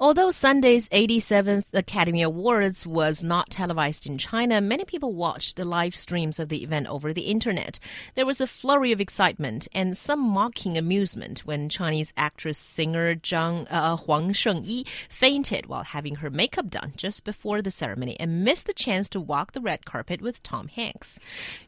Although Sunday's 87th Academy Awards was not televised in China, many people watched the live streams of the event over the internet. There was a flurry of excitement and some mocking amusement when Chinese actress singer Zhang, uh, Huang Shengyi fainted while having her makeup done just before the ceremony and missed the chance to walk the red carpet with Tom Hanks.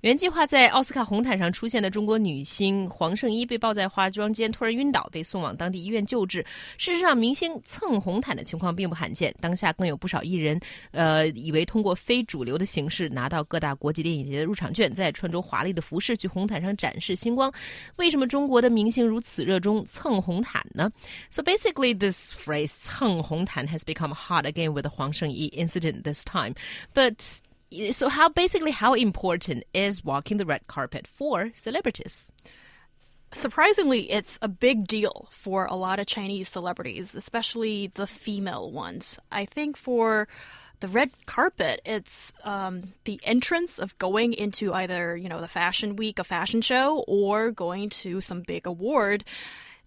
原计划在奥斯卡红毯上出现的中国女星黄圣依被抱在化妆间突然晕倒，被送往当地医院救治。事实上，明星蹭红 毯的情况并不罕见，当下更有不少艺人，呃，以为通过非主流的形式拿到各大国际电影节的入场券，再穿着华丽的服饰去红毯上展示星光。为什么中国的明星如此热衷蹭红毯呢？So basically, this phrase "蹭红毯" has become hot again with the Huang Shengyi incident this time. But so how basically how important is walking the red carpet for celebrities? Surprisingly, it's a big deal for a lot of Chinese celebrities, especially the female ones. I think for the red carpet, it's um, the entrance of going into either, you know, the fashion week, a fashion show, or going to some big award.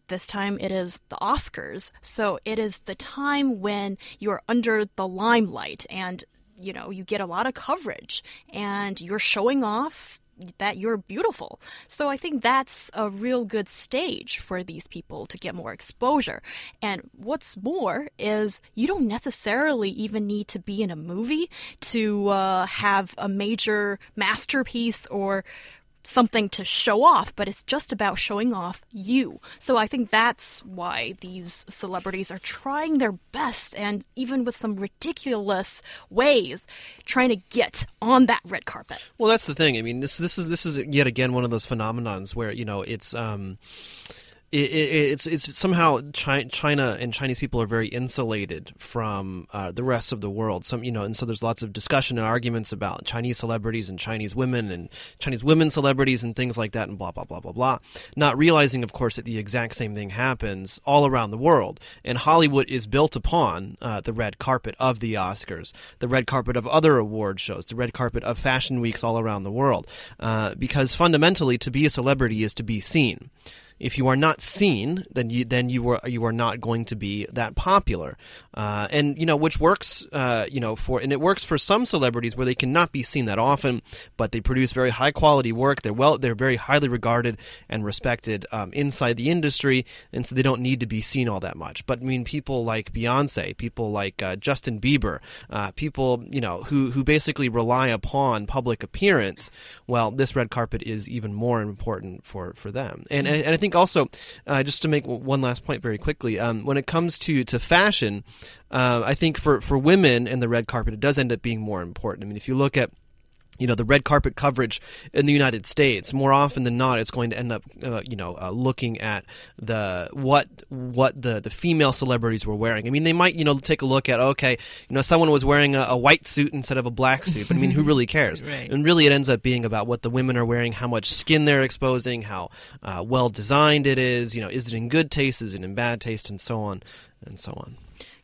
This time it is the Oscars. So it is the time when you're under the limelight and you know, you get a lot of coverage and you're showing off that you're beautiful. So I think that's a real good stage for these people to get more exposure. And what's more is you don't necessarily even need to be in a movie to uh, have a major masterpiece or something to show off, but it's just about showing off you. So I think that's why these celebrities are trying their best and even with some ridiculous ways trying to get on that red carpet. Well, that's the thing. I mean, this this is this is yet again one of those phenomenons where, you know, it's um it, it, it's it's somehow China and Chinese people are very insulated from uh, the rest of the world. Some you know, and so there's lots of discussion and arguments about Chinese celebrities and Chinese women and Chinese women celebrities and things like that, and blah blah blah blah blah. Not realizing, of course, that the exact same thing happens all around the world, and Hollywood is built upon uh, the red carpet of the Oscars, the red carpet of other award shows, the red carpet of fashion weeks all around the world, uh, because fundamentally, to be a celebrity is to be seen. If you are not seen, then you then you are you are not going to be that popular, uh, and you know which works, uh, you know for and it works for some celebrities where they cannot be seen that often, but they produce very high quality work. They're well, they're very highly regarded and respected um, inside the industry, and so they don't need to be seen all that much. But I mean, people like Beyonce, people like uh, Justin Bieber, uh, people you know who who basically rely upon public appearance. Well, this red carpet is even more important for for them, and and, and I think think also, uh, just to make one last point very quickly, um, when it comes to to fashion, uh, I think for for women and the red carpet, it does end up being more important. I mean, if you look at you know the red carpet coverage in the United States more often than not it's going to end up uh, you know uh, looking at the what what the the female celebrities were wearing. I mean they might you know take a look at okay you know someone was wearing a, a white suit instead of a black suit but I mean who really cares? Right. and really it ends up being about what the women are wearing how much skin they're exposing how uh, well designed it is you know is it in good taste is it in bad taste and so on and so on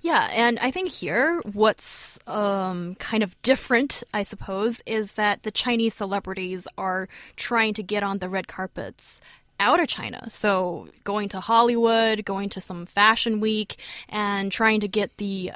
yeah, and I think here what's um, kind of different, I suppose, is that the Chinese celebrities are trying to get on the red carpets out of China. So going to Hollywood, going to some fashion week, and trying to get the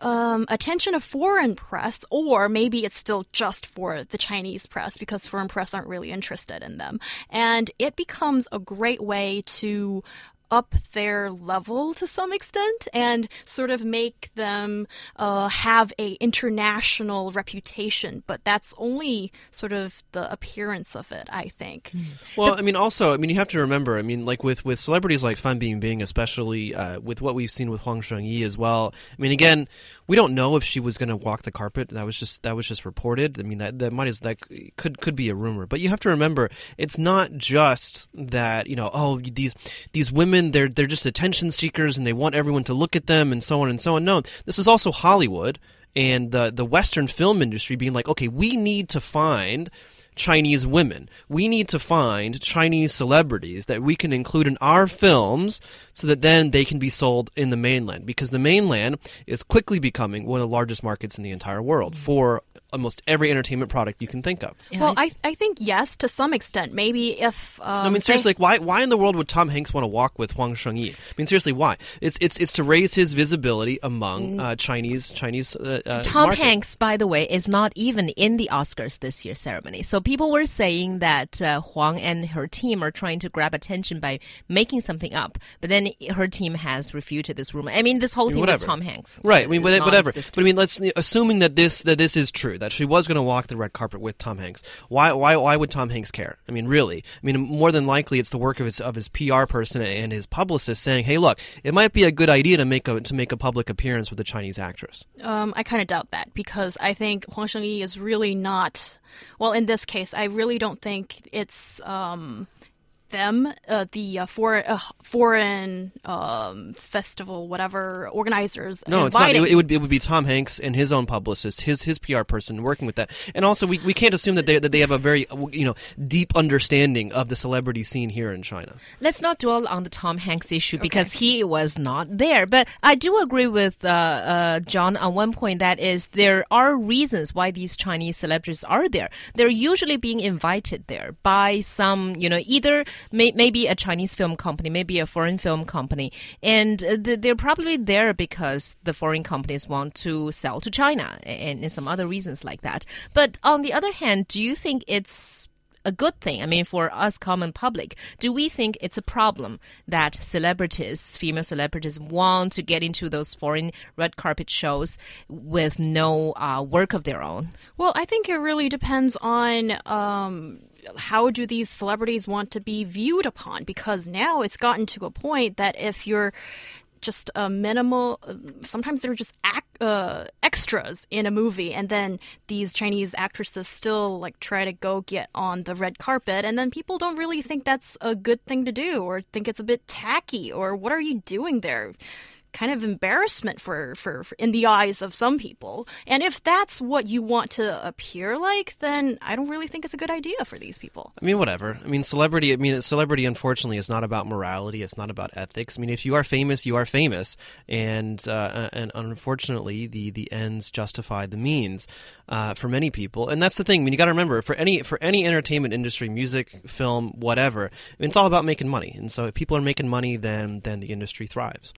um, attention of foreign press, or maybe it's still just for the Chinese press because foreign press aren't really interested in them. And it becomes a great way to up their level to some extent and sort of make them uh, have a international reputation but that's only sort of the appearance of it i think. Hmm. well the, i mean also i mean you have to remember i mean like with with celebrities like fan bingbing especially uh, with what we've seen with huang shengyi as well i mean again we don't know if she was going to walk the carpet. That was just that was just reported. I mean that that might as that could could be a rumor. But you have to remember it's not just that you know oh these these women women they're they're just attention seekers and they want everyone to look at them and so on and so on. No, this is also Hollywood and the the Western film industry being like, okay, we need to find Chinese women. We need to find Chinese celebrities that we can include in our films so that then they can be sold in the mainland because the mainland is quickly becoming one of the largest markets in the entire world for almost every entertainment product you can think of. Yeah, well, I- I, I think yes to some extent. Maybe if um, I mean, they- seriously, like, why why in the world would Tom Hanks want to walk with Huang Shengyi? I mean, seriously, why? It's it's it's to raise his visibility among uh, Chinese Chinese. Uh, uh, Mm. Tom market. Hanks, by the way, is not even in the Oscars this year's ceremony. So people were saying that uh, Huang and her team are trying to grab attention by making something up, but then her team has refuted this rumor. I mean, this whole thing with. Tom Hanks, Right. I mean, whatever. whatever. But. I mean, let's assuming that this that this is true that she was going to walk the red carpet with Tom Hanks. Why why why would Tom Hanks care? I mean, really? I mean, more than likely, it's the work of his of his PR person and his publicist saying, "Hey, look, it might be a good idea to make a to make a public appearance with a Chinese actress." Um, I kind of doubt that because I think Huang Shengyi is really not. Well, in this case, I really don't think it's um, them, uh, the uh, foreign uh, foreign um, festival, whatever organizers. No, it's not. It, inviting- it would it would be Tom Hanks and his own publicist, his his PR person working with that. And also, we, we can't assume that they that they have a very you know deep understanding of the celebrity scene here in China. Let's not dwell on the Tom Hanks issue because he was not there. But I do agree with uh, uh, John on one point that is there are reasons why these Chinese celebrities are there. They're usually being invited there by some, you know, either may, maybe a Chinese film company, maybe a foreign film company, and uh, they're probably there because the foreign companies want to sell to China and, and some other reasons like that. But on the other hand, do you think it's a good thing. I mean, for us common public, do we think it's a problem that celebrities, female celebrities, want to get into those foreign red carpet shows with no uh, work of their own? Well, I think it really depends on um, how do these celebrities want to be viewed upon? Because now it's gotten to a point that if you're just a minimal sometimes they're just ac uh, extras in a movie and then these chinese actresses still like try to go get on the red carpet and then people don't really think that's a good thing to do or think it's a bit tacky or what are you doing there kind of embarrassment for, for, for in the eyes of some people. And if that's what you want to appear like, then I don't really think it's a good idea for these people. I mean, whatever. I mean, celebrity. I mean, celebrity. Unfortunately, is not about morality. It's not about ethics. I mean, if you are famous, you are famous, and uh, and unfortunately, the the ends justify the means uh, for many people. And that's the thing. I mean, you got to remember for any for any entertainment industry, music, film, whatever. I mean, it's all about making money. And so, if people are making money, then then the industry thrives.